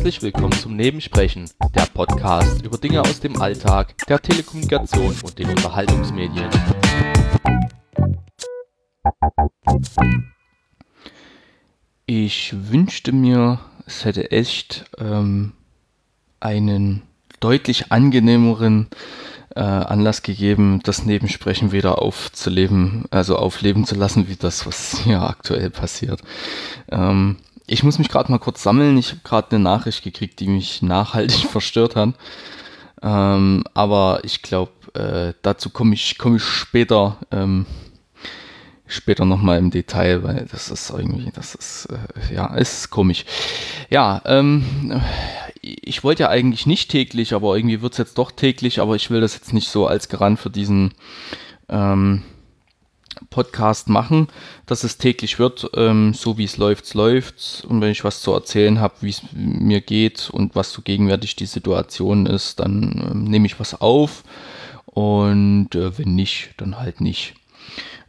Herzlich willkommen zum Nebensprechen, der Podcast über Dinge aus dem Alltag, der Telekommunikation und den Unterhaltungsmedien. Ich wünschte mir, es hätte echt ähm, einen deutlich angenehmeren äh, Anlass gegeben, das Nebensprechen wieder aufzuleben, also aufleben zu lassen, wie das, was hier aktuell passiert. Ähm, ich muss mich gerade mal kurz sammeln. Ich habe gerade eine Nachricht gekriegt, die mich nachhaltig verstört hat. Ähm, aber ich glaube, äh, dazu komme ich, komm ich später, ähm, später nochmal im Detail, weil das ist irgendwie, das ist, äh, ja, ist komisch. Ja, ähm, ich wollte ja eigentlich nicht täglich, aber irgendwie wird es jetzt doch täglich, aber ich will das jetzt nicht so als Garant für diesen ähm, Podcast machen, dass es täglich wird, ähm, so wie es läuft, läuft. Und wenn ich was zu erzählen habe, wie es mir geht und was so gegenwärtig die Situation ist, dann ähm, nehme ich was auf. Und äh, wenn nicht, dann halt nicht.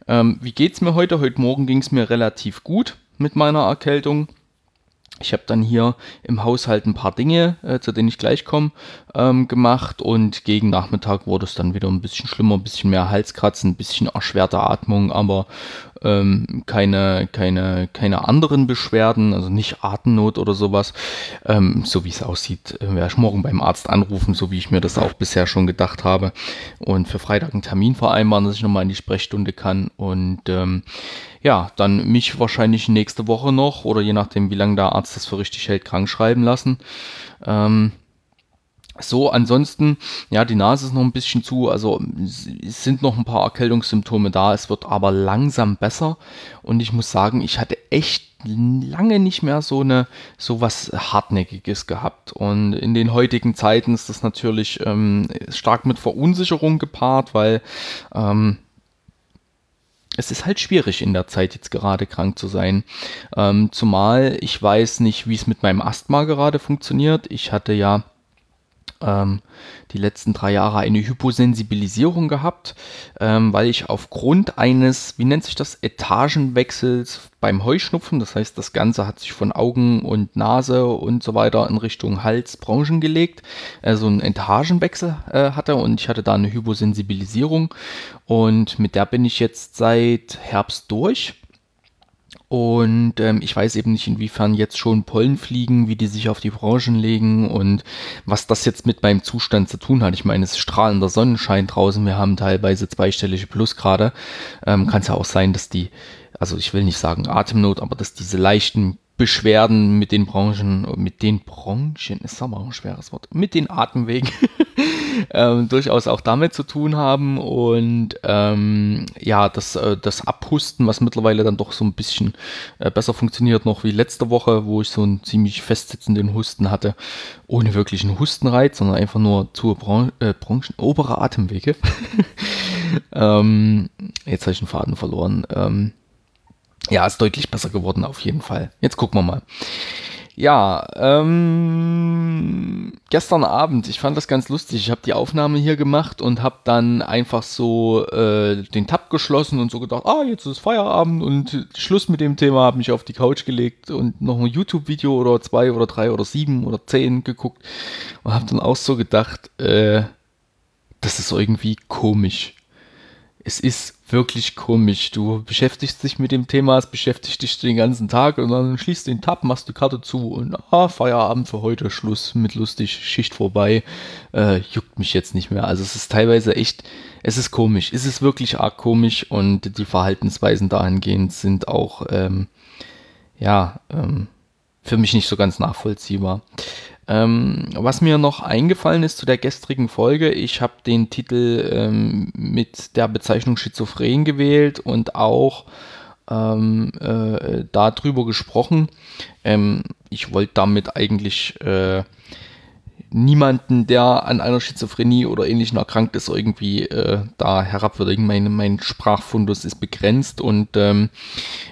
Ähm, wie es mir heute? Heute Morgen ging es mir relativ gut mit meiner Erkältung. Ich habe dann hier im Haushalt ein paar Dinge, äh, zu denen ich gleich komme, ähm, gemacht und gegen Nachmittag wurde es dann wieder ein bisschen schlimmer, ein bisschen mehr Halskratzen, ein bisschen erschwerte Atmung, aber ähm, keine, keine, keine anderen Beschwerden, also nicht Atemnot oder sowas. Ähm, so wie es aussieht, äh, werde ich morgen beim Arzt anrufen, so wie ich mir das auch bisher schon gedacht habe und für Freitag einen Termin vereinbaren, dass ich nochmal in die Sprechstunde kann und ähm, ja, dann mich wahrscheinlich nächste Woche noch oder je nachdem, wie lange der Arzt das für richtig hält, krank schreiben lassen. Ähm, so, ansonsten, ja, die Nase ist noch ein bisschen zu, also es sind noch ein paar Erkältungssymptome da, es wird aber langsam besser und ich muss sagen, ich hatte echt lange nicht mehr so eine so was hartnäckiges gehabt und in den heutigen Zeiten ist das natürlich ähm, stark mit Verunsicherung gepaart, weil ähm, es ist halt schwierig in der Zeit jetzt gerade krank zu sein. Ähm, zumal ich weiß nicht, wie es mit meinem Asthma gerade funktioniert. Ich hatte ja ähm, die letzten drei Jahre eine Hyposensibilisierung gehabt, ähm, weil ich aufgrund eines, wie nennt sich das, Etagenwechsels beim Heuschnupfen, das heißt, das Ganze hat sich von Augen und Nase und so weiter in Richtung Hals, Branchen gelegt, also einen Etagenwechsel äh, hatte und ich hatte da eine Hyposensibilisierung und mit der bin ich jetzt seit Herbst durch und ähm, ich weiß eben nicht, inwiefern jetzt schon Pollen fliegen, wie die sich auf die Branchen legen und was das jetzt mit meinem Zustand zu tun hat. Ich meine, es ist strahlender Sonnenschein draußen, wir haben teilweise zweistellige Plusgrade. Ähm, Kann es ja auch sein, dass die, also ich will nicht sagen Atemnot, aber dass diese leichten Beschwerden mit den Branchen, mit den Branchen, ist aber auch ein schweres Wort, mit den Atemwegen ähm, durchaus auch damit zu tun haben und ähm, ja, das, äh, das Abhusten, was mittlerweile dann doch so ein bisschen äh, besser funktioniert noch wie letzte Woche, wo ich so einen ziemlich festsitzenden Husten hatte, ohne wirklichen Hustenreiz, sondern einfach nur zur Bran äh, Branchen, obere Atemwege. ähm, jetzt habe ich den Faden verloren. Ähm, ja, ist deutlich besser geworden auf jeden Fall. Jetzt gucken wir mal. Ja, ähm, gestern Abend, ich fand das ganz lustig. Ich habe die Aufnahme hier gemacht und habe dann einfach so äh, den Tab geschlossen und so gedacht, ah, jetzt ist Feierabend und Schluss mit dem Thema, habe mich auf die Couch gelegt und noch ein YouTube-Video oder zwei oder drei oder sieben oder zehn geguckt und habe dann auch so gedacht, äh, das ist irgendwie komisch es ist wirklich komisch. Du beschäftigst dich mit dem Thema, es beschäftigt dich den ganzen Tag und dann schließt den Tab, machst die Karte zu und ah, Feierabend für heute, Schluss mit lustig, Schicht vorbei, äh, juckt mich jetzt nicht mehr. Also es ist teilweise echt, es ist komisch, es ist wirklich arg komisch und die Verhaltensweisen dahingehend sind auch, ähm, ja, ähm, für mich nicht so ganz nachvollziehbar. Ähm, was mir noch eingefallen ist zu der gestrigen Folge, ich habe den Titel ähm, mit der Bezeichnung Schizophren gewählt und auch ähm, äh, darüber gesprochen. Ähm, ich wollte damit eigentlich äh, niemanden, der an einer Schizophrenie oder ähnlichen erkrankt ist, irgendwie äh, da herabwürdigen. Mein, mein Sprachfundus ist begrenzt und ähm,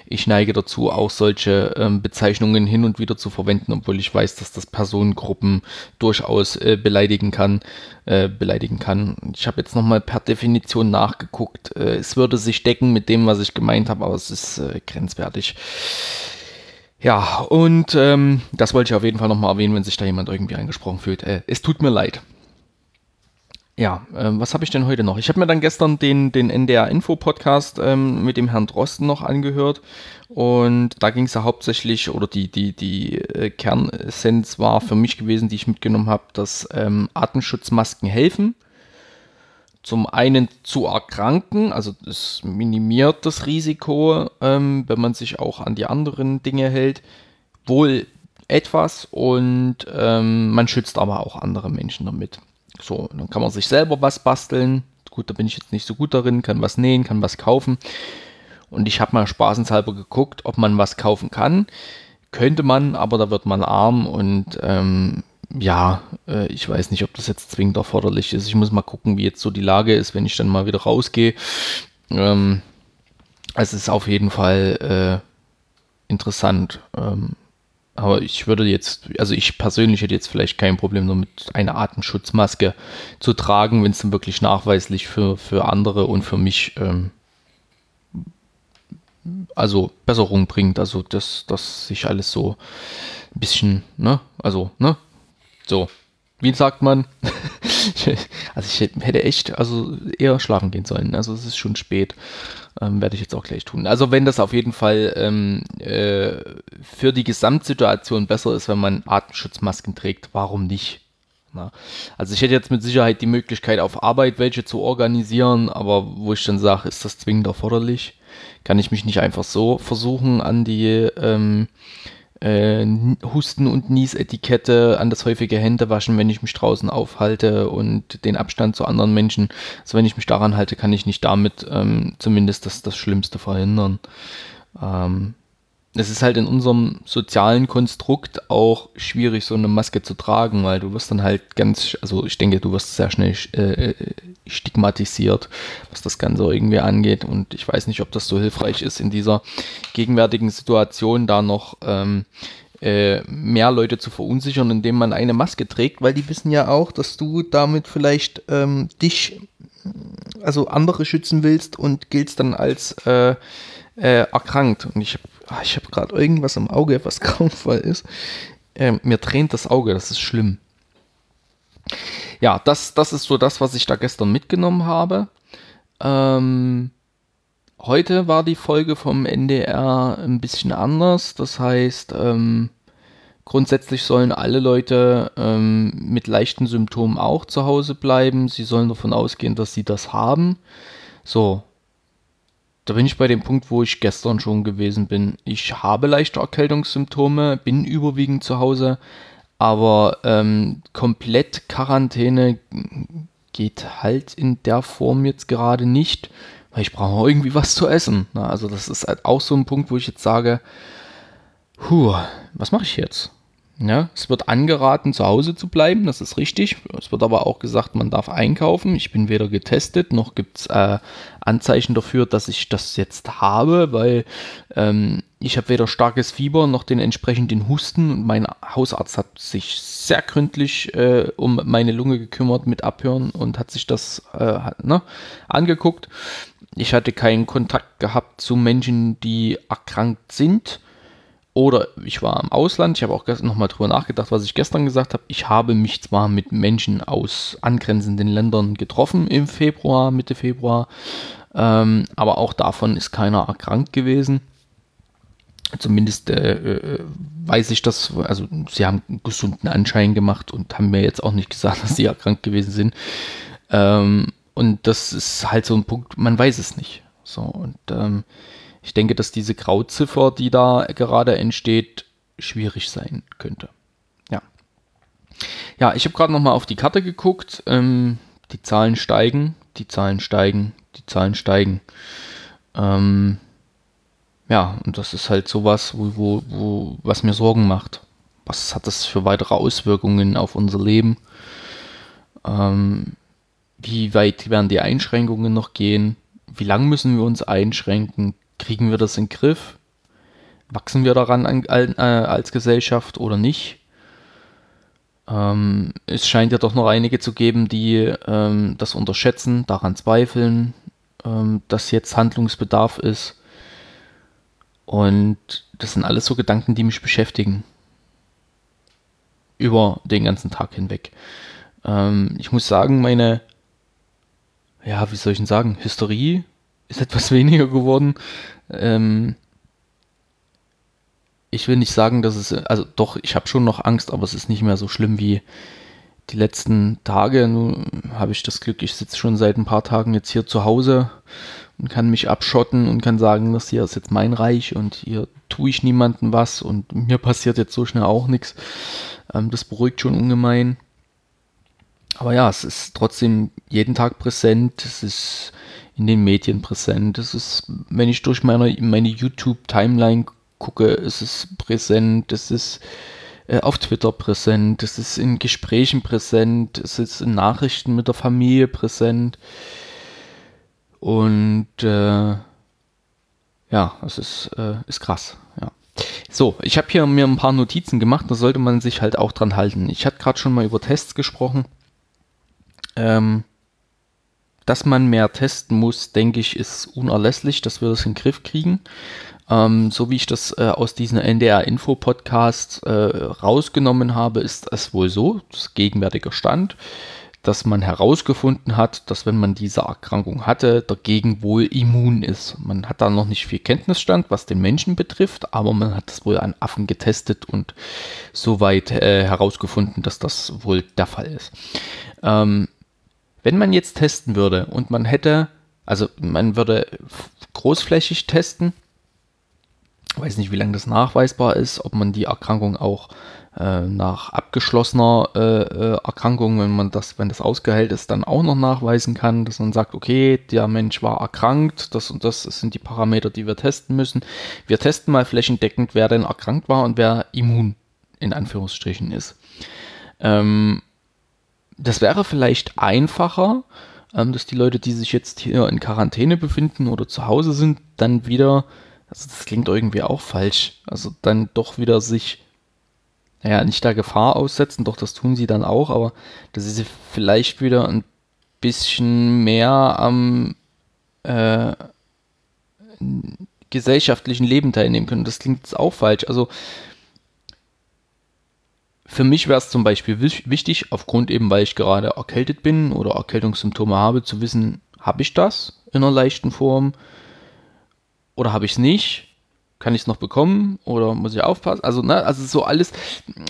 ich neige dazu, auch solche ähm, Bezeichnungen hin und wieder zu verwenden, obwohl ich weiß, dass das Personengruppen durchaus äh, beleidigen kann. Äh, beleidigen kann. Ich habe jetzt nochmal per Definition nachgeguckt. Äh, es würde sich decken mit dem, was ich gemeint habe, aber es ist äh, grenzwertig. Ja, und ähm, das wollte ich auf jeden Fall nochmal erwähnen, wenn sich da jemand irgendwie angesprochen fühlt. Äh, es tut mir leid. Ja, ähm, was habe ich denn heute noch? Ich habe mir dann gestern den, den NDR-Info-Podcast ähm, mit dem Herrn Drosten noch angehört und da ging es ja hauptsächlich, oder die, die, die äh, Kernessenz war für mich gewesen, die ich mitgenommen habe, dass ähm, Atemschutzmasken helfen. Zum einen zu erkranken, also es minimiert das Risiko, ähm, wenn man sich auch an die anderen Dinge hält, wohl etwas und ähm, man schützt aber auch andere Menschen damit. So, dann kann man sich selber was basteln. Gut, da bin ich jetzt nicht so gut darin, kann was nähen, kann was kaufen. Und ich habe mal spaßenshalber geguckt, ob man was kaufen kann. Könnte man, aber da wird man arm und ähm, ja, äh, ich weiß nicht, ob das jetzt zwingend erforderlich ist. Ich muss mal gucken, wie jetzt so die Lage ist, wenn ich dann mal wieder rausgehe. Ähm, es ist auf jeden Fall äh, interessant. Ähm, aber ich würde jetzt, also ich persönlich hätte jetzt vielleicht kein Problem damit, eine Atemschutzmaske zu tragen, wenn es dann wirklich nachweislich für, für andere und für mich ähm, also Besserung bringt. Also dass, dass sich alles so ein bisschen, ne, also, ne, so, wie sagt man? also ich hätte echt also eher schlafen gehen sollen. Also es ist schon spät. Ähm, Werde ich jetzt auch gleich tun. Also wenn das auf jeden Fall ähm, äh, für die Gesamtsituation besser ist, wenn man Atemschutzmasken trägt, warum nicht? Na? Also ich hätte jetzt mit Sicherheit die Möglichkeit auf Arbeit welche zu organisieren, aber wo ich dann sage, ist das zwingend erforderlich? Kann ich mich nicht einfach so versuchen an die ähm, äh, Husten- und Niesetikette an das häufige Händewaschen, wenn ich mich draußen aufhalte und den Abstand zu anderen Menschen. Also wenn ich mich daran halte, kann ich nicht damit ähm, zumindest das, das Schlimmste verhindern. Ähm, es ist halt in unserem sozialen Konstrukt auch schwierig, so eine Maske zu tragen, weil du wirst dann halt ganz, also ich denke, du wirst sehr schnell äh, äh, stigmatisiert, was das Ganze irgendwie angeht. Und ich weiß nicht, ob das so hilfreich ist in dieser gegenwärtigen Situation, da noch ähm, äh, mehr Leute zu verunsichern, indem man eine Maske trägt, weil die wissen ja auch, dass du damit vielleicht ähm, dich, also andere schützen willst und giltst dann als äh, äh, erkrankt. Und ich habe Ah, ich habe gerade irgendwas im Auge, was grauenvoll ist. Ähm, mir tränt das Auge, das ist schlimm. Ja, das, das ist so das, was ich da gestern mitgenommen habe. Ähm, heute war die Folge vom NDR ein bisschen anders. Das heißt, ähm, grundsätzlich sollen alle Leute ähm, mit leichten Symptomen auch zu Hause bleiben. Sie sollen davon ausgehen, dass sie das haben. So, da bin ich bei dem Punkt, wo ich gestern schon gewesen bin. Ich habe leichte Erkältungssymptome, bin überwiegend zu Hause, aber ähm, komplett Quarantäne geht halt in der Form jetzt gerade nicht, weil ich brauche irgendwie was zu essen. Na, also das ist halt auch so ein Punkt, wo ich jetzt sage, puh, was mache ich jetzt? Ja, es wird angeraten, zu Hause zu bleiben, das ist richtig. Es wird aber auch gesagt, man darf einkaufen. Ich bin weder getestet, noch gibt es äh, Anzeichen dafür, dass ich das jetzt habe, weil ähm, ich habe weder starkes Fieber noch den entsprechenden Husten. Und mein Hausarzt hat sich sehr gründlich äh, um meine Lunge gekümmert mit Abhören und hat sich das äh, ne, angeguckt. Ich hatte keinen Kontakt gehabt zu Menschen, die erkrankt sind oder ich war im Ausland, ich habe auch nochmal drüber nachgedacht, was ich gestern gesagt habe. Ich habe mich zwar mit Menschen aus angrenzenden Ländern getroffen im Februar, Mitte Februar, ähm, aber auch davon ist keiner erkrankt gewesen. Zumindest äh, äh, weiß ich das, also sie haben einen gesunden Anschein gemacht und haben mir jetzt auch nicht gesagt, dass sie erkrankt gewesen sind. Ähm, und das ist halt so ein Punkt, man weiß es nicht. So, und ähm, ich denke, dass diese Grauziffer, die da gerade entsteht, schwierig sein könnte. Ja. Ja, ich habe gerade nochmal auf die Karte geguckt. Ähm, die Zahlen steigen, die Zahlen steigen, die Zahlen steigen. Ähm, ja, und das ist halt sowas, wo, wo, wo, was mir Sorgen macht. Was hat das für weitere Auswirkungen auf unser Leben? Ähm, wie weit werden die Einschränkungen noch gehen? Wie lang müssen wir uns einschränken? Kriegen wir das in den Griff? Wachsen wir daran an, äh, als Gesellschaft oder nicht? Ähm, es scheint ja doch noch einige zu geben, die ähm, das unterschätzen, daran zweifeln, ähm, dass jetzt Handlungsbedarf ist. Und das sind alles so Gedanken, die mich beschäftigen. Über den ganzen Tag hinweg. Ähm, ich muss sagen, meine, ja, wie soll ich denn sagen, Hysterie ist etwas weniger geworden. Ähm, ich will nicht sagen, dass es, also doch, ich habe schon noch Angst, aber es ist nicht mehr so schlimm wie die letzten Tage. Nun habe ich das Glück, ich sitze schon seit ein paar Tagen jetzt hier zu Hause und kann mich abschotten und kann sagen, das hier ist jetzt mein Reich und hier tue ich niemandem was und mir passiert jetzt so schnell auch nichts. Ähm, das beruhigt schon ungemein. Aber ja, es ist trotzdem jeden Tag präsent, es ist in den Medien präsent, es ist, wenn ich durch meine, meine YouTube-Timeline gucke, es ist präsent, es ist äh, auf Twitter präsent, es ist in Gesprächen präsent, es ist in Nachrichten mit der Familie präsent. Und äh, ja, es ist, äh, ist krass. Ja. So, ich habe hier mir ein paar Notizen gemacht, da sollte man sich halt auch dran halten. Ich hatte gerade schon mal über Tests gesprochen. Ähm, dass man mehr testen muss, denke ich, ist unerlässlich, dass wir das in den Griff kriegen. Ähm, so wie ich das äh, aus diesem NDR-Info-Podcast äh, rausgenommen habe, ist es wohl so, das gegenwärtige Stand, dass man herausgefunden hat, dass wenn man diese Erkrankung hatte, dagegen wohl immun ist. Man hat da noch nicht viel Kenntnisstand, was den Menschen betrifft, aber man hat es wohl an Affen getestet und soweit äh, herausgefunden, dass das wohl der Fall ist. Ähm, wenn man jetzt testen würde und man hätte, also man würde großflächig testen, weiß nicht, wie lange das nachweisbar ist, ob man die Erkrankung auch äh, nach abgeschlossener äh, äh, Erkrankung, wenn man das, wenn das ausgeheilt ist, dann auch noch nachweisen kann, dass man sagt, okay, der Mensch war erkrankt, das und das sind die Parameter, die wir testen müssen. Wir testen mal flächendeckend, wer denn erkrankt war und wer immun in Anführungsstrichen ist. Ähm, das wäre vielleicht einfacher, ähm, dass die Leute, die sich jetzt hier in Quarantäne befinden oder zu Hause sind, dann wieder also das klingt irgendwie auch falsch. Also dann doch wieder sich, naja, nicht der Gefahr aussetzen, doch das tun sie dann auch, aber dass sie vielleicht wieder ein bisschen mehr am äh, gesellschaftlichen Leben teilnehmen können. Das klingt jetzt auch falsch. Also für mich wäre es zum Beispiel wichtig, aufgrund eben, weil ich gerade erkältet bin oder Erkältungssymptome habe, zu wissen, habe ich das in einer leichten Form? oder habe ich es nicht? Kann ich es noch bekommen oder muss ich aufpassen? Also, ne, also so alles.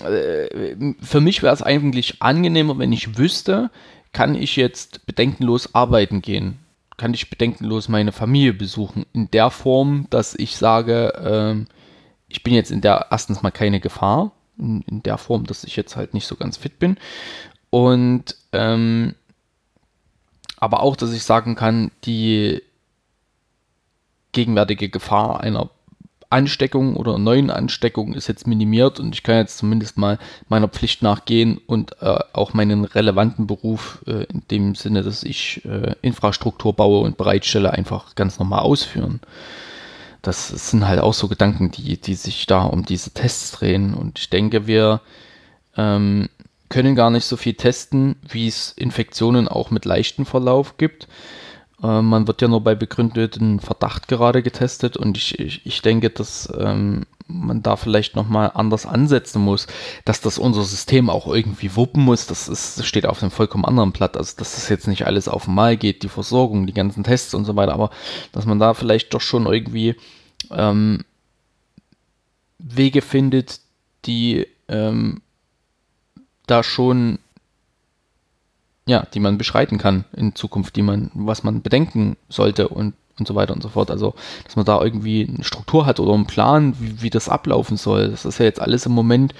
Äh, für mich wäre es eigentlich angenehmer, wenn ich wüsste, kann ich jetzt bedenkenlos arbeiten gehen? Kann ich bedenkenlos meine Familie besuchen? In der Form, dass ich sage, äh, ich bin jetzt in der erstens mal keine Gefahr, in, in, der Form, dass ich jetzt halt nicht so ganz fit bin. Und ähm, aber auch, dass ich sagen kann, die gegenwärtige Gefahr einer Ansteckung oder neuen Ansteckung ist jetzt minimiert und ich kann jetzt zumindest mal meiner Pflicht nachgehen und äh, auch meinen relevanten Beruf äh, in dem Sinne, dass ich äh, Infrastruktur baue und bereitstelle, einfach ganz normal ausführen. Das sind halt auch so Gedanken, die, die sich da um diese Tests drehen und ich denke, wir ähm, können gar nicht so viel testen, wie es Infektionen auch mit leichtem Verlauf gibt. Äh, man wird ja nur bei begründeten Verdacht gerade getestet und ich, ich, ich denke, dass ähm, man da vielleicht nochmal anders ansetzen muss, dass das unser System auch irgendwie wuppen muss, das, ist, das steht auf einem vollkommen anderen Blatt, also dass das jetzt nicht alles auf einmal geht, die Versorgung, die ganzen Tests und so weiter, aber dass man da vielleicht doch schon irgendwie ähm, Wege findet, die ähm, da schon ja, die man beschreiten kann in Zukunft, die man, was man bedenken sollte und, und so weiter und so fort. Also, dass man da irgendwie eine Struktur hat oder einen Plan, wie, wie das ablaufen soll. Das ist ja jetzt alles im Moment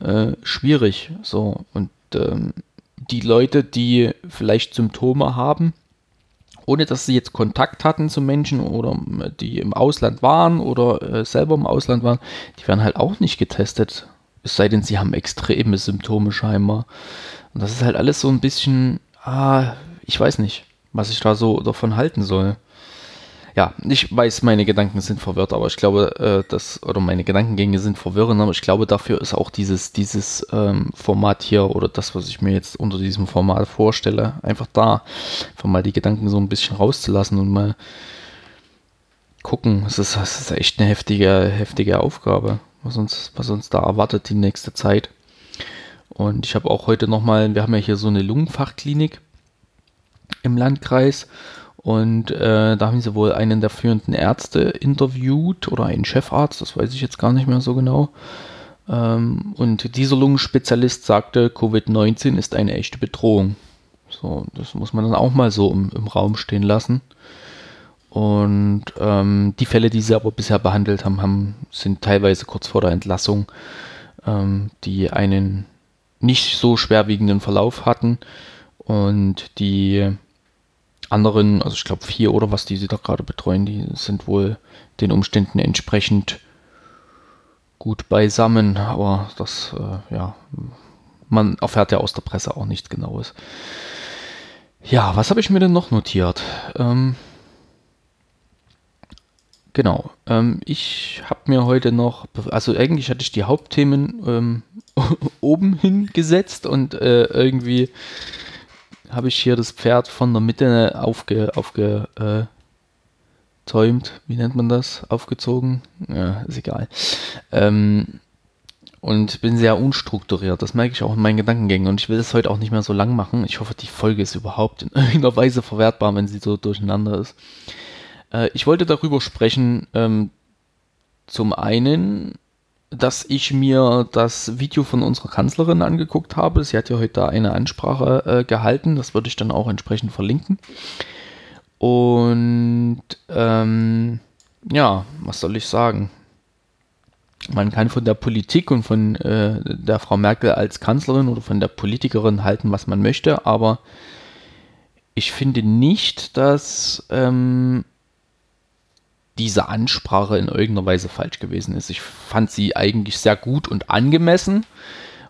äh, schwierig. So, und ähm, die Leute, die vielleicht Symptome haben, ohne dass sie jetzt Kontakt hatten zu Menschen oder die im Ausland waren oder äh, selber im Ausland waren, die werden halt auch nicht getestet. Es sei denn, sie haben extreme Symptome scheinbar. Und das ist halt alles so ein bisschen, ah, ich weiß nicht, was ich da so davon halten soll. Ja, ich weiß, meine Gedanken sind verwirrt, aber ich glaube, äh, dass, oder meine Gedankengänge sind verwirrend, aber ich glaube, dafür ist auch dieses, dieses ähm, Format hier oder das, was ich mir jetzt unter diesem Format vorstelle, einfach da. Einfach mal die Gedanken so ein bisschen rauszulassen und mal gucken. Es ist, es ist echt eine heftige, heftige Aufgabe, was uns, was uns da erwartet die nächste Zeit. Und ich habe auch heute nochmal, wir haben ja hier so eine Lungenfachklinik im Landkreis und äh, da haben sie wohl einen der führenden Ärzte interviewt oder einen Chefarzt, das weiß ich jetzt gar nicht mehr so genau. Ähm, und dieser Lungenspezialist sagte, Covid-19 ist eine echte Bedrohung. So, das muss man dann auch mal so im, im Raum stehen lassen. Und ähm, die Fälle, die sie aber bisher behandelt haben, haben sind teilweise kurz vor der Entlassung, ähm, die einen nicht so schwerwiegenden Verlauf hatten und die anderen, also ich glaube vier oder was, die sie da gerade betreuen, die sind wohl den Umständen entsprechend gut beisammen, aber das, äh, ja, man erfährt ja aus der Presse auch nichts Genaues. Ja, was habe ich mir denn noch notiert? Ähm, genau, ähm, ich habe mir heute noch, also eigentlich hatte ich die Hauptthemen ähm, oben hingesetzt und äh, irgendwie habe ich hier das Pferd von der Mitte aufge, aufge äh, wie nennt man das? Aufgezogen? Ja, ist egal. Ähm, und bin sehr unstrukturiert. Das merke ich auch in meinen Gedankengängen. Und ich will es heute auch nicht mehr so lang machen. Ich hoffe, die Folge ist überhaupt in irgendeiner Weise verwertbar, wenn sie so durcheinander ist. Äh, ich wollte darüber sprechen, ähm, zum einen, dass ich mir das Video von unserer Kanzlerin angeguckt habe. Sie hat ja heute da eine Ansprache äh, gehalten. Das würde ich dann auch entsprechend verlinken. Und ähm, ja, was soll ich sagen? Man kann von der Politik und von äh, der Frau Merkel als Kanzlerin oder von der Politikerin halten, was man möchte, aber ich finde nicht, dass ähm, diese Ansprache in irgendeiner Weise falsch gewesen ist. Ich fand sie eigentlich sehr gut und angemessen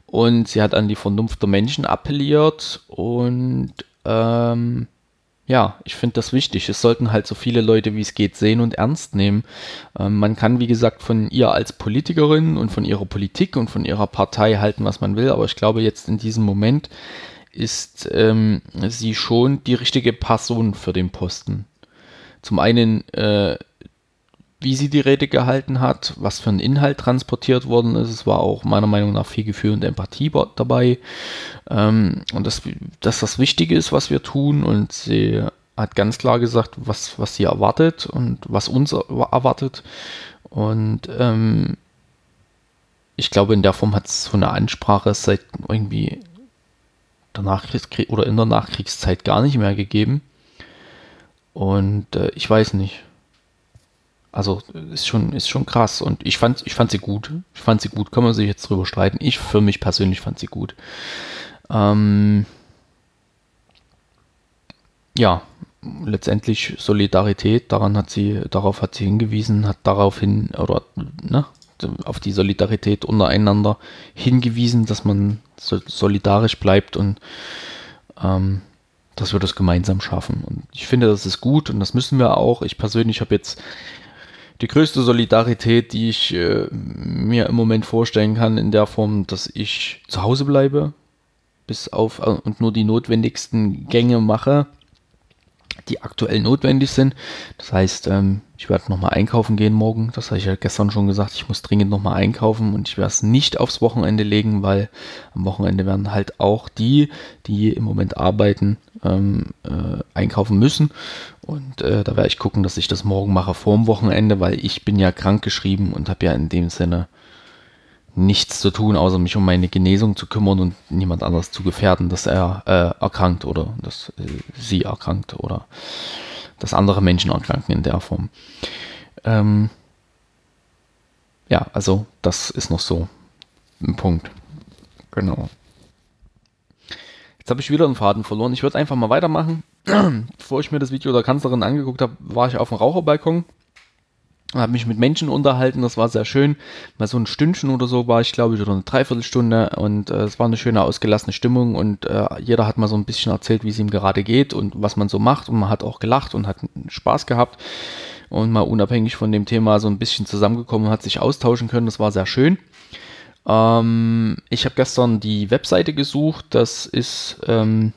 und sie hat an die Vernunft der Menschen appelliert und ähm, ja, ich finde das wichtig. Es sollten halt so viele Leute wie es geht sehen und ernst nehmen. Ähm, man kann, wie gesagt, von ihr als Politikerin und von ihrer Politik und von ihrer Partei halten, was man will, aber ich glaube, jetzt in diesem Moment ist ähm, sie schon die richtige Person für den Posten. Zum einen, äh, wie sie die Rede gehalten hat, was für ein Inhalt transportiert worden ist. Es war auch meiner Meinung nach viel Gefühl und Empathie dabei. Ähm, und dass, dass das Wichtige ist, was wir tun. Und sie hat ganz klar gesagt, was, was sie erwartet und was uns erwartet. Und ähm, ich glaube, in der Form hat es so eine Ansprache seit irgendwie der Nachkriegskrieg oder in der Nachkriegszeit gar nicht mehr gegeben. Und äh, ich weiß nicht. Also ist schon, ist schon krass. Und ich fand, ich fand sie gut. Ich fand sie gut. Kann man sich jetzt drüber streiten. Ich für mich persönlich fand sie gut. Ähm, ja, letztendlich Solidarität, daran hat sie, darauf hat sie hingewiesen, hat daraufhin, oder ne, auf die Solidarität untereinander hingewiesen, dass man solidarisch bleibt und ähm, dass wir das gemeinsam schaffen. Und ich finde, das ist gut und das müssen wir auch. Ich persönlich habe jetzt die größte Solidarität, die ich äh, mir im Moment vorstellen kann, in der Form, dass ich zu Hause bleibe, bis auf äh, und nur die notwendigsten Gänge mache, die aktuell notwendig sind. Das heißt, ähm, ich werde nochmal einkaufen gehen morgen. Das habe ich ja gestern schon gesagt. Ich muss dringend nochmal einkaufen und ich werde es nicht aufs Wochenende legen, weil am Wochenende werden halt auch die, die im Moment arbeiten, ähm, äh, einkaufen müssen. Und äh, da werde ich gucken, dass ich das morgen mache vor dem Wochenende, weil ich bin ja krank geschrieben und habe ja in dem Sinne nichts zu tun, außer mich um meine Genesung zu kümmern und niemand anders zu gefährden, dass er äh, erkrankt oder dass äh, sie erkrankt oder dass andere Menschen erkranken in der Form. Ähm, ja, also das ist noch so ein Punkt. Genau. Jetzt habe ich wieder einen Faden verloren. Ich würde einfach mal weitermachen. Bevor ich mir das Video der Kanzlerin angeguckt habe, war ich auf dem Raucherbalkon habe mich mit Menschen unterhalten, das war sehr schön. Mal so ein Stündchen oder so war ich, glaube ich, oder eine Dreiviertelstunde und äh, es war eine schöne, ausgelassene Stimmung und äh, jeder hat mal so ein bisschen erzählt, wie es ihm gerade geht und was man so macht und man hat auch gelacht und hat Spaß gehabt und mal unabhängig von dem Thema so ein bisschen zusammengekommen und hat sich austauschen können, das war sehr schön. Ähm, ich habe gestern die Webseite gesucht, das ist ähm,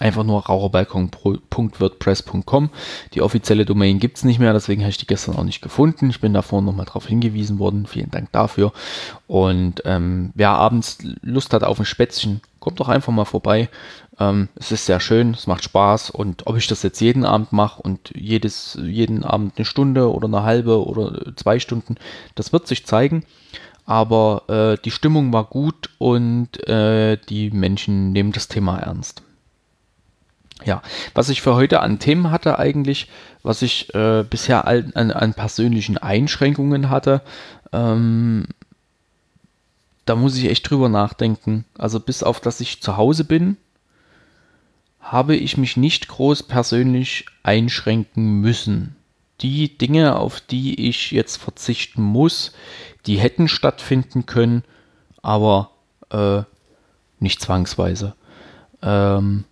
Einfach nur raucherbalkon.wordpress.com. Die offizielle Domain gibt es nicht mehr, deswegen habe ich die gestern auch nicht gefunden. Ich bin davor nochmal darauf hingewiesen worden. Vielen Dank dafür. Und ähm, wer abends Lust hat auf ein Spätzchen, kommt doch einfach mal vorbei. Ähm, es ist sehr schön, es macht Spaß und ob ich das jetzt jeden Abend mache und jedes, jeden Abend eine Stunde oder eine halbe oder zwei Stunden, das wird sich zeigen. Aber äh, die Stimmung war gut und äh, die Menschen nehmen das Thema ernst. Ja, was ich für heute an Themen hatte eigentlich, was ich äh, bisher an, an, persönlichen Einschränkungen hatte, ähm, da muss ich echt drüber nachdenken. Also bis auf dass ich zu Hause bin, habe ich mich nicht groß persönlich einschränken müssen. Die Dinge, auf die ich jetzt verzichten muss, die hätten stattfinden können, aber äh, nicht zwangsweise. Ähm,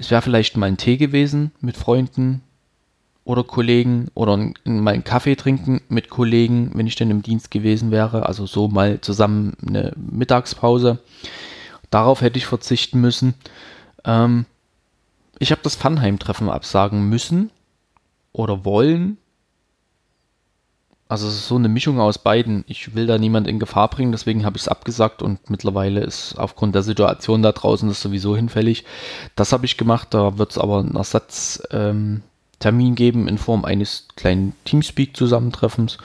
es wäre vielleicht mal ein Tee gewesen mit Freunden oder Kollegen oder mal einen Kaffee trinken mit Kollegen, wenn ich denn im Dienst gewesen wäre. Also so mal zusammen eine Mittagspause. Darauf hätte ich verzichten müssen. Ähm, ich habe das Funheim-Treffen absagen müssen oder wollen, also es ist so eine Mischung aus beiden. Ich will da niemand in Gefahr bringen, deswegen habe ich es abgesagt und mittlerweile ist aufgrund der Situation da draußen das sowieso hinfällig. Das habe ich gemacht, da wird es aber einen Ersatztermin ähm, geben in Form eines kleinen Teamspeak-Zusammentreffens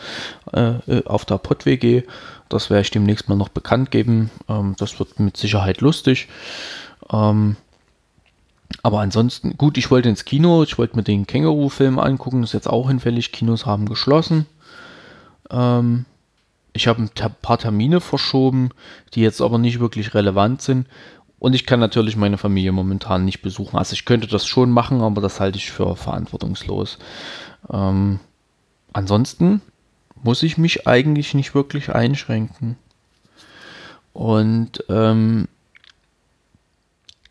äh, äh auf der PodWG. Das werde ich demnächst mal noch bekannt geben. Ähm, das wird mit Sicherheit lustig. Ähm, aber ansonsten, gut, ich wollte ins Kino, ich wollte mir den Känguru-Film angucken, das ist jetzt auch hinfällig. Kinos haben geschlossen. Ähm, ich habe ein paar Termine verschoben, die jetzt aber nicht wirklich relevant sind. Und ich kann natürlich meine Familie momentan nicht besuchen. Also ich könnte das schon machen, aber das halte ich für verantwortungslos. Ähm, ansonsten muss ich mich eigentlich nicht wirklich einschränken. Und ähm,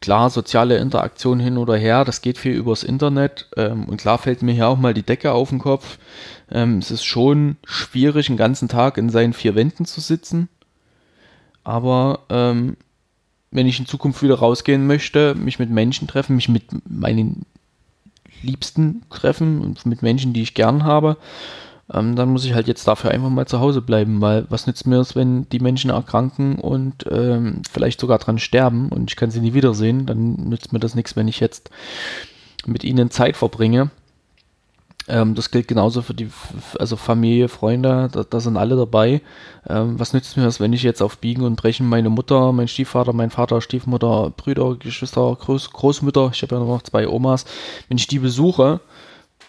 klar, soziale Interaktion hin oder her, das geht viel übers Internet. Ähm, und klar fällt mir hier auch mal die Decke auf den Kopf. Ähm, es ist schon schwierig, den ganzen Tag in seinen vier Wänden zu sitzen. Aber ähm, wenn ich in Zukunft wieder rausgehen möchte, mich mit Menschen treffen, mich mit meinen Liebsten treffen und mit Menschen, die ich gern habe, ähm, dann muss ich halt jetzt dafür einfach mal zu Hause bleiben, weil was nützt mir es, wenn die Menschen erkranken und ähm, vielleicht sogar dran sterben und ich kann sie nie wiedersehen, dann nützt mir das nichts, wenn ich jetzt mit ihnen Zeit verbringe. Ähm, das gilt genauso für die also Familie, Freunde, da, da sind alle dabei. Ähm, was nützt mir das, wenn ich jetzt auf Biegen und Brechen meine Mutter, mein Stiefvater, mein Vater, Stiefmutter, Brüder, Geschwister, Groß, Großmütter, ich habe ja noch zwei Omas, wenn ich die besuche,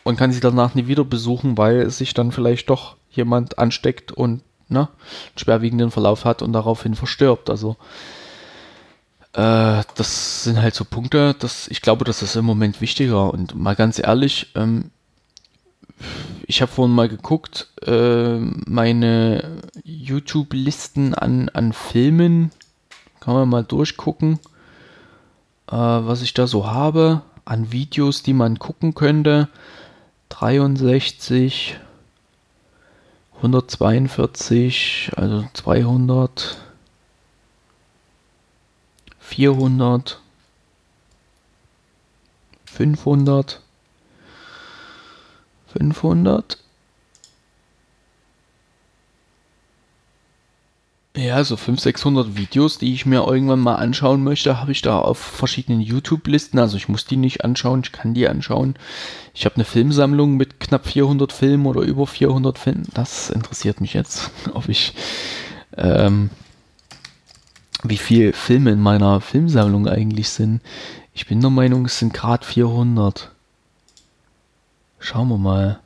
und kann sie danach nie wieder besuchen, weil sich dann vielleicht doch jemand ansteckt und ne, einen schwerwiegenden Verlauf hat und daraufhin verstirbt. Also äh, das sind halt so Punkte, dass ich glaube, das ist im Moment wichtiger. Und mal ganz ehrlich, ähm, ich habe vorhin mal geguckt, äh, meine YouTube-Listen an, an Filmen, kann man mal durchgucken, äh, was ich da so habe, an Videos, die man gucken könnte. 63, 142, also 200, 400, 500, 500, Ja, so 500, 600 Videos, die ich mir irgendwann mal anschauen möchte, habe ich da auf verschiedenen YouTube-Listen. Also ich muss die nicht anschauen, ich kann die anschauen. Ich habe eine Filmsammlung mit knapp 400 Filmen oder über 400 Filmen. Das interessiert mich jetzt, ob ich, ähm, wie viele Filme in meiner Filmsammlung eigentlich sind. Ich bin der Meinung, es sind gerade 400. Schauen wir mal.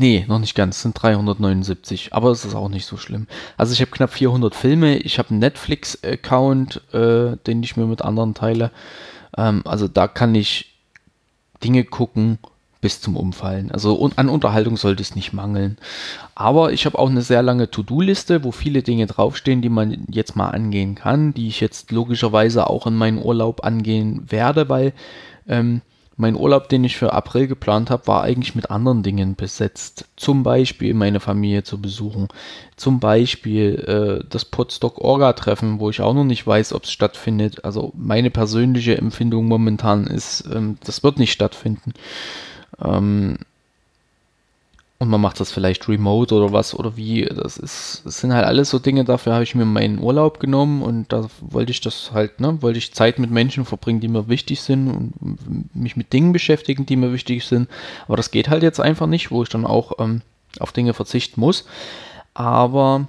Nee, noch nicht ganz, es sind 379, aber es ist auch nicht so schlimm. Also ich habe knapp 400 Filme, ich habe einen Netflix-Account, äh, den ich mir mit anderen teile. Ähm, also da kann ich Dinge gucken bis zum Umfallen. Also un an Unterhaltung sollte es nicht mangeln. Aber ich habe auch eine sehr lange To-Do-Liste, wo viele Dinge draufstehen, die man jetzt mal angehen kann, die ich jetzt logischerweise auch in meinen Urlaub angehen werde, weil ähm, mein Urlaub, den ich für April geplant habe, war eigentlich mit anderen Dingen besetzt. Zum Beispiel meine Familie zu besuchen. Zum Beispiel äh, das Potsdok-Orga-Treffen, wo ich auch noch nicht weiß, ob es stattfindet. Also meine persönliche Empfindung momentan ist, ähm, das wird nicht stattfinden. Ähm, und man macht das vielleicht remote oder was oder wie. Das ist, das sind halt alles so Dinge, dafür habe ich mir meinen Urlaub genommen und da wollte ich das halt, ne, wollte ich Zeit mit Menschen verbringen, die mir wichtig sind und mich mit Dingen beschäftigen, die mir wichtig sind. Aber das geht halt jetzt einfach nicht, wo ich dann auch ähm, auf Dinge verzichten muss. Aber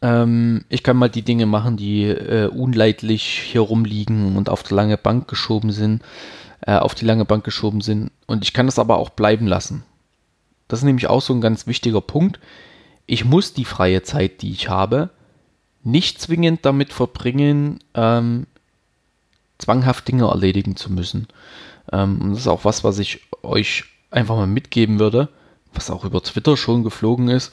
ähm, ich kann mal die Dinge machen, die äh, unleidlich hier rumliegen und auf die lange Bank geschoben sind, äh, auf die lange Bank geschoben sind. Und ich kann das aber auch bleiben lassen. Das ist nämlich auch so ein ganz wichtiger Punkt. Ich muss die freie Zeit, die ich habe, nicht zwingend damit verbringen, ähm, zwanghaft Dinge erledigen zu müssen. Ähm, und das ist auch was, was ich euch einfach mal mitgeben würde, was auch über Twitter schon geflogen ist.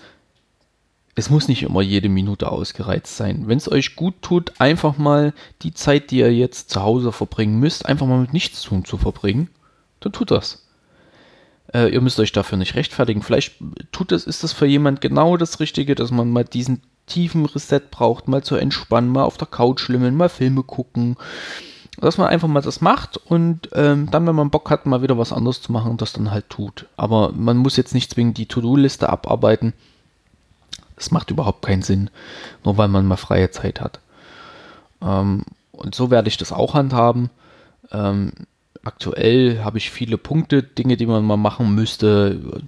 Es muss nicht immer jede Minute ausgereizt sein. Wenn es euch gut tut, einfach mal die Zeit, die ihr jetzt zu Hause verbringen müsst, einfach mal mit nichts tun zu verbringen, dann tut das. Äh, ihr müsst euch dafür nicht rechtfertigen. Vielleicht tut es, ist das für jemand genau das Richtige, dass man mal diesen tiefen Reset braucht, mal zu entspannen, mal auf der Couch schlimmen, mal Filme gucken. Dass man einfach mal das macht und ähm, dann, wenn man Bock hat, mal wieder was anderes zu machen, das dann halt tut. Aber man muss jetzt nicht zwingend die To-Do-Liste abarbeiten. Das macht überhaupt keinen Sinn, nur weil man mal freie Zeit hat. Ähm, und so werde ich das auch handhaben. Ähm, aktuell habe ich viele Punkte, Dinge, die man mal machen müsste.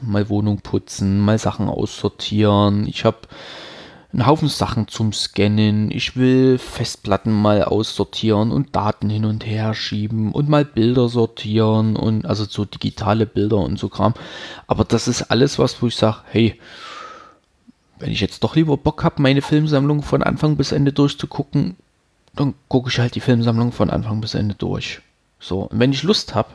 Mal Wohnung putzen, mal Sachen aussortieren. Ich habe einen Haufen Sachen zum Scannen. Ich will Festplatten mal aussortieren und Daten hin und her schieben und mal Bilder sortieren und also so digitale Bilder und so Kram. Aber das ist alles was, wo ich sage, hey, wenn ich jetzt doch lieber Bock habe, meine Filmsammlung von Anfang bis Ende durchzugucken, dann gucke ich halt die Filmsammlung von Anfang bis Ende durch. So, und wenn ich Lust habe,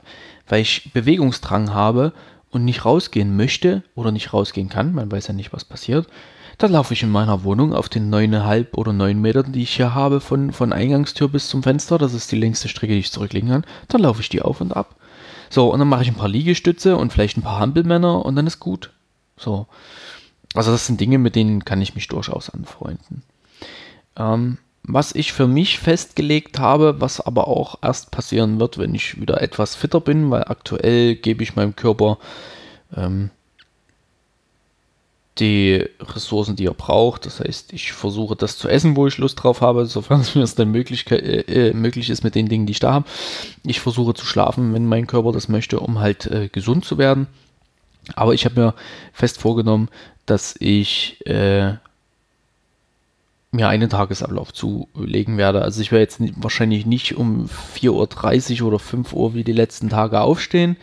weil ich Bewegungsdrang habe und nicht rausgehen möchte oder nicht rausgehen kann, man weiß ja nicht, was passiert, dann laufe ich in meiner Wohnung auf den neuneinhalb oder neun Metern, die ich hier habe, von, von Eingangstür bis zum Fenster. Das ist die längste Strecke, die ich zurücklegen kann. Dann laufe ich die auf und ab. So, und dann mache ich ein paar Liegestütze und vielleicht ein paar Hampelmänner und dann ist gut. So. Also, das sind Dinge, mit denen kann ich mich durchaus anfreunden. Ähm, was ich für mich festgelegt habe, was aber auch erst passieren wird, wenn ich wieder etwas fitter bin, weil aktuell gebe ich meinem Körper ähm, die Ressourcen, die er braucht. Das heißt, ich versuche das zu essen, wo ich Lust drauf habe, sofern es mir es dann möglich, äh, äh, möglich ist mit den Dingen, die ich da habe. Ich versuche zu schlafen, wenn mein Körper das möchte, um halt äh, gesund zu werden. Aber ich habe mir fest vorgenommen, dass ich äh, mir einen Tagesablauf zulegen werde. Also ich werde jetzt wahrscheinlich nicht um 4.30 Uhr oder 5 Uhr wie die letzten Tage aufstehen,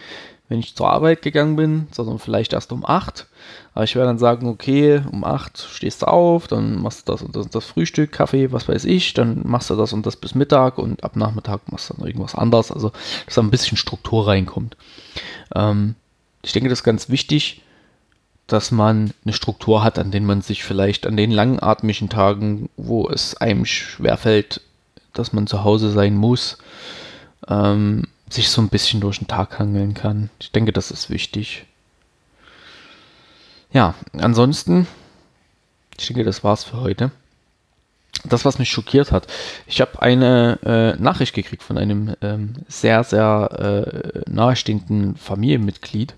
wenn ich zur Arbeit gegangen bin, sondern vielleicht erst um 8. Aber ich werde dann sagen, okay, um 8 stehst du auf, dann machst du das und das, das Frühstück, Kaffee, was weiß ich, dann machst du das und das bis Mittag und ab Nachmittag machst du dann irgendwas anderes. Also, dass da ein bisschen Struktur reinkommt. Ähm, ich denke, das ist ganz wichtig, dass man eine Struktur hat, an den man sich vielleicht an den langatmigen Tagen, wo es einem schwerfällt, dass man zu Hause sein muss, ähm, sich so ein bisschen durch den Tag hangeln kann. Ich denke, das ist wichtig. Ja, ansonsten, ich denke, das war's für heute. Das, was mich schockiert hat, ich habe eine äh, Nachricht gekriegt von einem ähm, sehr, sehr äh, nahestehenden Familienmitglied,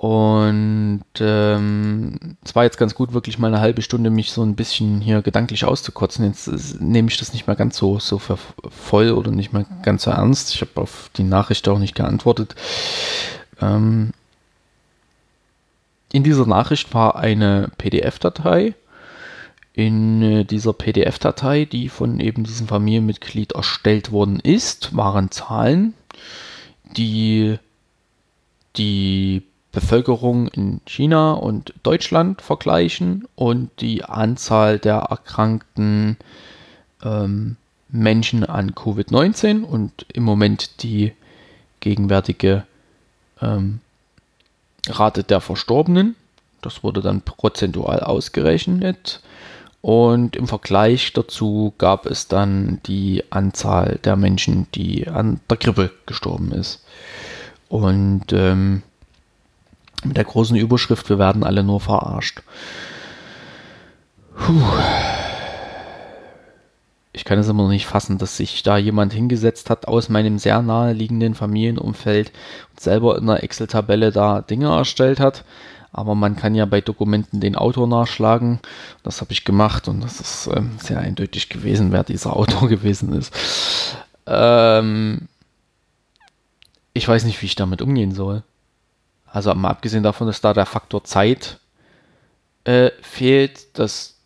und ähm, es war jetzt ganz gut, wirklich mal eine halbe Stunde mich so ein bisschen hier gedanklich auszukotzen. Jetzt nehme ich das nicht mehr ganz so, so voll oder nicht mehr ganz so ernst. Ich habe auf die Nachricht auch nicht geantwortet. Ähm, in dieser Nachricht war eine PDF-Datei. In äh, dieser PDF-Datei, die von eben diesem Familienmitglied erstellt worden ist, waren Zahlen, die die Bevölkerung in China und Deutschland vergleichen und die Anzahl der erkrankten ähm, Menschen an Covid-19 und im Moment die gegenwärtige ähm, Rate der Verstorbenen. Das wurde dann prozentual ausgerechnet Und im Vergleich dazu gab es dann die Anzahl der Menschen, die an der Grippe gestorben ist. Und ähm, mit der großen Überschrift, wir werden alle nur verarscht. Puh. Ich kann es immer noch nicht fassen, dass sich da jemand hingesetzt hat aus meinem sehr naheliegenden Familienumfeld und selber in einer Excel-Tabelle da Dinge erstellt hat aber man kann ja bei Dokumenten den Autor nachschlagen. Das habe ich gemacht und das ist ähm, sehr eindeutig gewesen, wer dieser Autor gewesen ist. Ähm, ich weiß nicht, wie ich damit umgehen soll. Also mal abgesehen davon, dass da der Faktor Zeit äh, fehlt, dass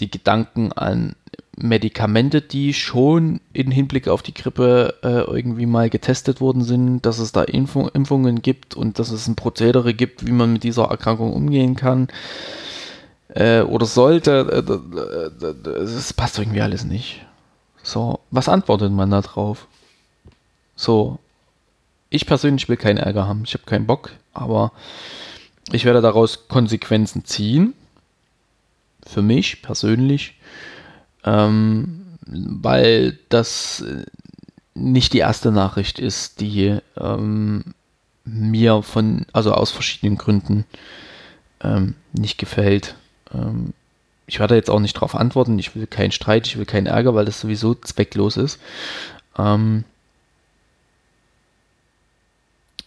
die Gedanken an Medikamente, die schon in Hinblick auf die Grippe äh, irgendwie mal getestet worden sind, dass es da Impfung, Impfungen gibt und dass es ein Prozedere gibt, wie man mit dieser Erkrankung umgehen kann äh, oder sollte. Das passt irgendwie alles nicht. So, was antwortet man da drauf? So, ich persönlich will keinen Ärger haben. Ich habe keinen Bock, aber ich werde daraus Konsequenzen ziehen. Für mich persönlich ähm, weil das nicht die erste Nachricht ist, die ähm, mir von, also aus verschiedenen Gründen ähm, nicht gefällt. Ähm, ich werde jetzt auch nicht darauf antworten, ich will keinen Streit, ich will keinen Ärger, weil das sowieso zwecklos ist. Ähm,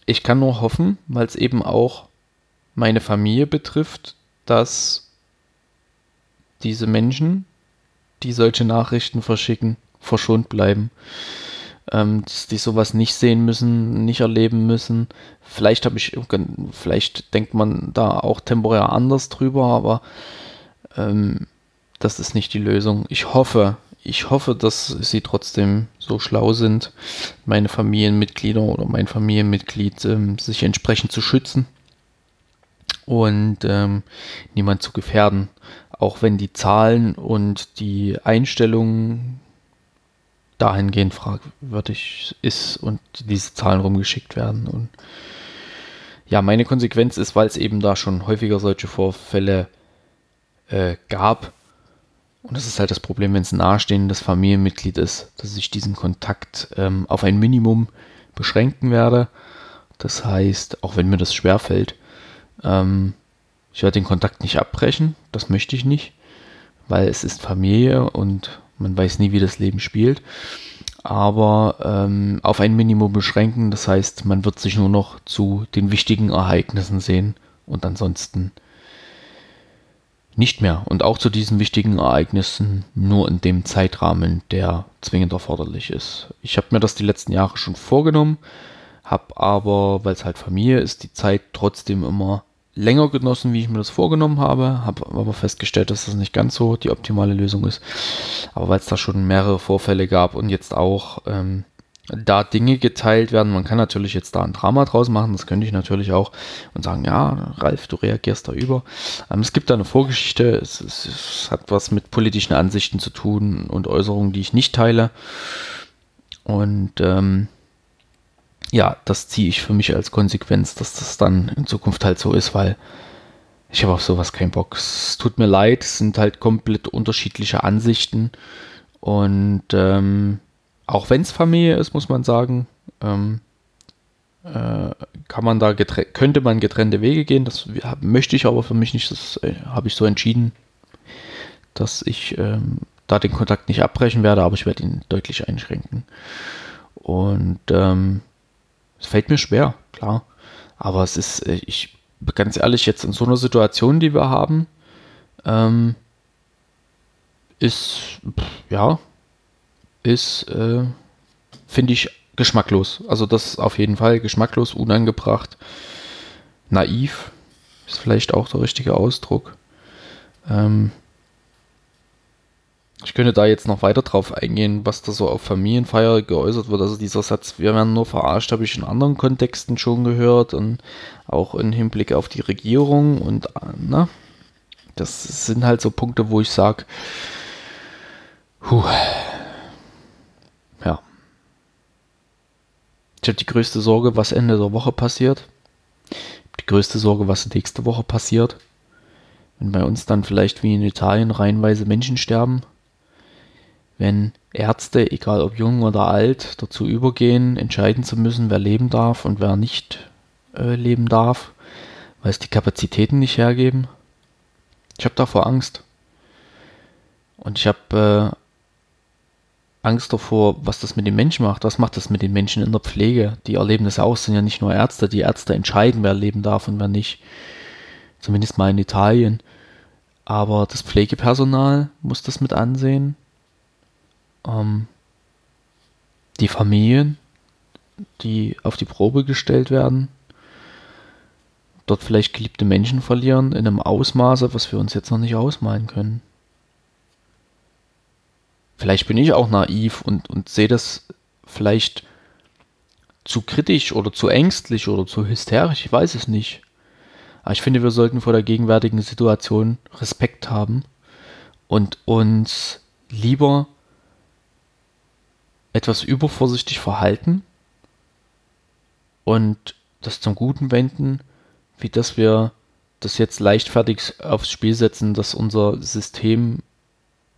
ich kann nur hoffen, weil es eben auch meine Familie betrifft, dass diese Menschen, die solche Nachrichten verschicken, verschont bleiben. Ähm, dass die sowas nicht sehen müssen, nicht erleben müssen. Vielleicht habe ich, vielleicht denkt man da auch temporär anders drüber, aber ähm, das ist nicht die Lösung. Ich hoffe, ich hoffe, dass sie trotzdem so schlau sind, meine Familienmitglieder oder mein Familienmitglied ähm, sich entsprechend zu schützen und ähm, niemand zu gefährden auch wenn die Zahlen und die Einstellungen dahingehend fragwürdig ist und diese Zahlen rumgeschickt werden. Und ja, meine Konsequenz ist, weil es eben da schon häufiger solche Vorfälle äh, gab. Und das ist halt das Problem, wenn es nahestehendes Familienmitglied ist, dass ich diesen Kontakt ähm, auf ein Minimum beschränken werde. Das heißt, auch wenn mir das schwerfällt, ähm, ich werde den Kontakt nicht abbrechen, das möchte ich nicht, weil es ist Familie und man weiß nie, wie das Leben spielt. Aber ähm, auf ein Minimum beschränken, das heißt, man wird sich nur noch zu den wichtigen Ereignissen sehen und ansonsten nicht mehr. Und auch zu diesen wichtigen Ereignissen nur in dem Zeitrahmen, der zwingend erforderlich ist. Ich habe mir das die letzten Jahre schon vorgenommen, habe aber, weil es halt Familie ist, die Zeit trotzdem immer länger genossen, wie ich mir das vorgenommen habe, habe aber festgestellt, dass das nicht ganz so die optimale Lösung ist. Aber weil es da schon mehrere Vorfälle gab und jetzt auch ähm, da Dinge geteilt werden, man kann natürlich jetzt da ein Drama draus machen, das könnte ich natürlich auch und sagen, ja, Ralf, du reagierst da über. Ähm, es gibt da eine Vorgeschichte, es, es, es hat was mit politischen Ansichten zu tun und Äußerungen, die ich nicht teile. Und ähm, ja, das ziehe ich für mich als Konsequenz, dass das dann in Zukunft halt so ist, weil ich habe auf sowas keinen Bock. Es tut mir leid, es sind halt komplett unterschiedliche Ansichten. Und ähm, auch wenn es Familie ist, muss man sagen, ähm, äh, kann man da könnte man getrennte Wege gehen. Das möchte ich aber für mich nicht. Das äh, habe ich so entschieden, dass ich ähm, da den Kontakt nicht abbrechen werde, aber ich werde ihn deutlich einschränken. Und ähm, es fällt mir schwer, klar. Aber es ist, äh, ich, ganz ehrlich, jetzt in so einer Situation, die wir haben, ähm, ist, ja, ist, äh, finde ich, geschmacklos. Also das auf jeden Fall geschmacklos, unangebracht, naiv, ist vielleicht auch der richtige Ausdruck. Ähm, ich könnte da jetzt noch weiter drauf eingehen, was da so auf Familienfeier geäußert wird. Also dieser Satz, wir werden nur verarscht, habe ich in anderen Kontexten schon gehört und auch im Hinblick auf die Regierung und na, das sind halt so Punkte, wo ich sage, Ich habe die größte Sorge, was Ende der Woche passiert. Die größte Sorge, was nächste Woche passiert wenn bei uns dann vielleicht wie in Italien reihenweise Menschen sterben, wenn Ärzte, egal ob jung oder alt, dazu übergehen, entscheiden zu müssen, wer leben darf und wer nicht äh, leben darf, weil es die Kapazitäten nicht hergeben. Ich habe davor Angst. Und ich habe äh, Angst davor, was das mit den Menschen macht. Was macht das mit den Menschen in der Pflege? Die erleben das auch, sind ja nicht nur Ärzte. Die Ärzte entscheiden, wer leben darf und wer nicht. Zumindest mal in Italien. Aber das Pflegepersonal muss das mit ansehen. Ähm, die Familien, die auf die Probe gestellt werden, dort vielleicht geliebte Menschen verlieren in einem Ausmaße, was wir uns jetzt noch nicht ausmalen können. Vielleicht bin ich auch naiv und, und sehe das vielleicht zu kritisch oder zu ängstlich oder zu hysterisch, ich weiß es nicht. Aber ich finde, wir sollten vor der gegenwärtigen Situation Respekt haben und uns lieber etwas übervorsichtig verhalten und das zum Guten wenden, wie dass wir das jetzt leichtfertig aufs Spiel setzen, dass unser System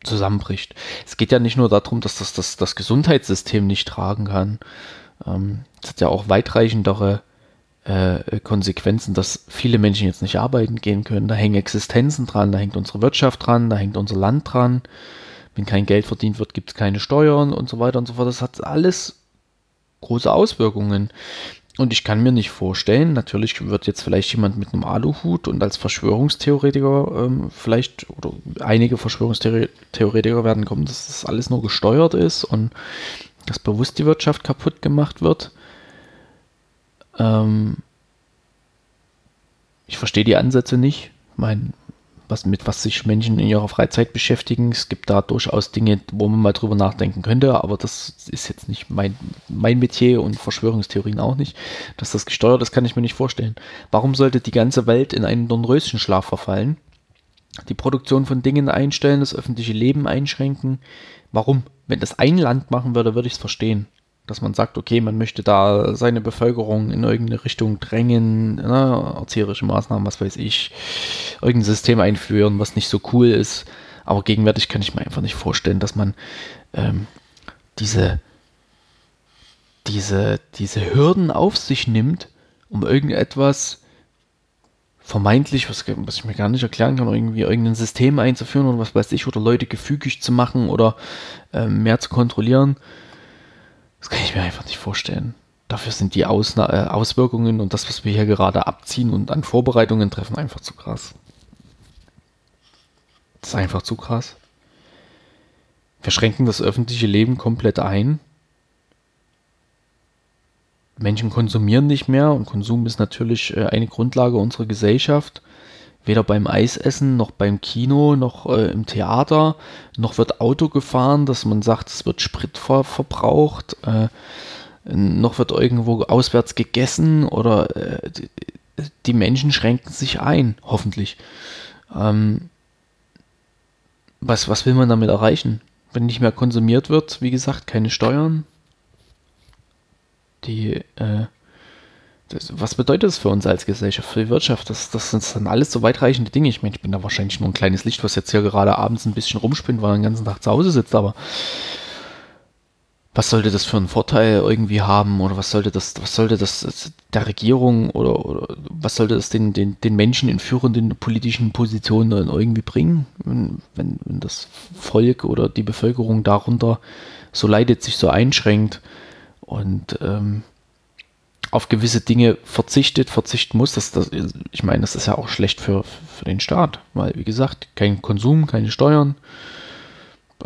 zusammenbricht. Es geht ja nicht nur darum, dass das das, das Gesundheitssystem nicht tragen kann. Ähm, es hat ja auch weitreichendere äh, Konsequenzen, dass viele Menschen jetzt nicht arbeiten gehen können. Da hängen Existenzen dran, da hängt unsere Wirtschaft dran, da hängt unser Land dran. Wenn kein Geld verdient wird, gibt es keine Steuern und so weiter und so fort. Das hat alles große Auswirkungen. Und ich kann mir nicht vorstellen, natürlich wird jetzt vielleicht jemand mit einem Aluhut und als Verschwörungstheoretiker ähm, vielleicht, oder einige Verschwörungstheoretiker werden kommen, dass das alles nur gesteuert ist und dass bewusst die Wirtschaft kaputt gemacht wird. Ähm, ich verstehe die Ansätze nicht. Mein, was, mit was sich Menschen in ihrer Freizeit beschäftigen. Es gibt da durchaus Dinge, wo man mal drüber nachdenken könnte, aber das ist jetzt nicht mein, mein Metier und Verschwörungstheorien auch nicht. Dass das gesteuert ist, kann ich mir nicht vorstellen. Warum sollte die ganze Welt in einen Dornröschenschlaf verfallen? Die Produktion von Dingen einstellen, das öffentliche Leben einschränken. Warum? Wenn das ein Land machen würde, würde ich es verstehen dass man sagt, okay, man möchte da seine Bevölkerung in irgendeine Richtung drängen, ne, erzieherische Maßnahmen, was weiß ich, irgendein System einführen, was nicht so cool ist. Aber gegenwärtig kann ich mir einfach nicht vorstellen, dass man ähm, diese, diese, diese Hürden auf sich nimmt, um irgendetwas vermeintlich, was, was ich mir gar nicht erklären kann, irgendwie irgendein System einzuführen oder was weiß ich, oder Leute gefügig zu machen oder ähm, mehr zu kontrollieren das kann ich mir einfach nicht vorstellen. Dafür sind die Ausna äh, Auswirkungen und das, was wir hier gerade abziehen und an Vorbereitungen treffen, einfach zu krass. Das ist einfach zu krass. Wir schränken das öffentliche Leben komplett ein. Menschen konsumieren nicht mehr und Konsum ist natürlich äh, eine Grundlage unserer Gesellschaft weder beim Eisessen noch beim Kino noch äh, im Theater noch wird Auto gefahren, dass man sagt, es wird Sprit ver verbraucht, äh, noch wird irgendwo auswärts gegessen oder äh, die Menschen schränken sich ein, hoffentlich. Ähm, was, was will man damit erreichen? Wenn nicht mehr konsumiert wird, wie gesagt, keine Steuern. Die äh, das, was bedeutet das für uns als Gesellschaft, für die Wirtschaft? Das, das sind dann alles so weitreichende Dinge. Ich meine, ich bin da wahrscheinlich nur ein kleines Licht, was jetzt hier gerade abends ein bisschen rumspinnt, weil er den ganzen Tag zu Hause sitzt, aber was sollte das für einen Vorteil irgendwie haben oder was sollte das, was sollte das der Regierung oder, oder was sollte das den, den, den Menschen in führenden politischen Positionen dann irgendwie bringen, wenn, wenn, wenn das Volk oder die Bevölkerung darunter so leidet, sich so einschränkt und ähm, auf gewisse Dinge verzichtet, verzichten muss. Das, das, ich meine, das ist ja auch schlecht für, für den Staat, weil, wie gesagt, kein Konsum, keine Steuern,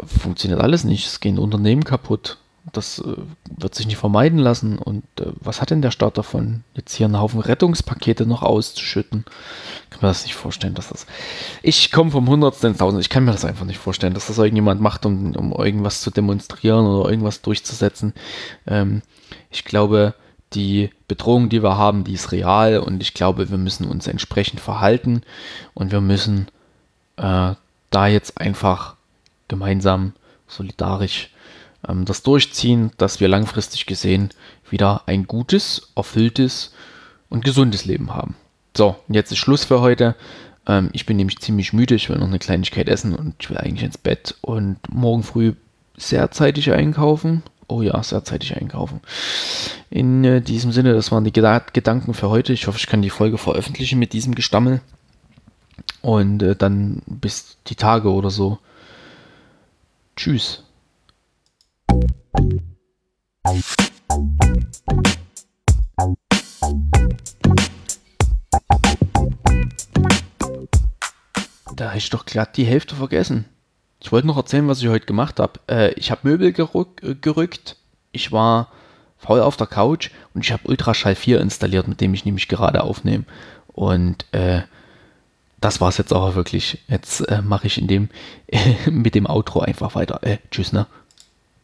funktioniert alles nicht. Es gehen Unternehmen kaputt. Das äh, wird sich nicht vermeiden lassen. Und äh, was hat denn der Staat davon, jetzt hier einen Haufen Rettungspakete noch auszuschütten? Kann man das nicht vorstellen, dass das. Ich komme vom Hundertsten ins Tausend. Ich kann mir das einfach nicht vorstellen, dass das irgendjemand macht, um, um irgendwas zu demonstrieren oder irgendwas durchzusetzen. Ähm, ich glaube, die Bedrohung, die wir haben, die ist real und ich glaube, wir müssen uns entsprechend verhalten und wir müssen äh, da jetzt einfach gemeinsam solidarisch ähm, das durchziehen, dass wir langfristig gesehen wieder ein gutes, erfülltes und gesundes Leben haben. So, jetzt ist Schluss für heute. Ähm, ich bin nämlich ziemlich müde, ich will noch eine Kleinigkeit essen und ich will eigentlich ins Bett und morgen früh sehr zeitig einkaufen. Oh ja, sehr zeitig einkaufen. In äh, diesem Sinne, das waren die Geda Gedanken für heute. Ich hoffe, ich kann die Folge veröffentlichen mit diesem Gestammel. Und äh, dann bis die Tage oder so. Tschüss. Da habe ich doch glatt die Hälfte vergessen. Ich wollte noch erzählen, was ich heute gemacht habe. Äh, ich habe Möbel gerück, äh, gerückt. Ich war faul auf der Couch und ich habe Ultraschall 4 installiert, mit dem ich nämlich gerade aufnehme. Und äh, das war es jetzt auch wirklich. Jetzt äh, mache ich in dem mit dem Outro einfach weiter. Äh, tschüss, ne?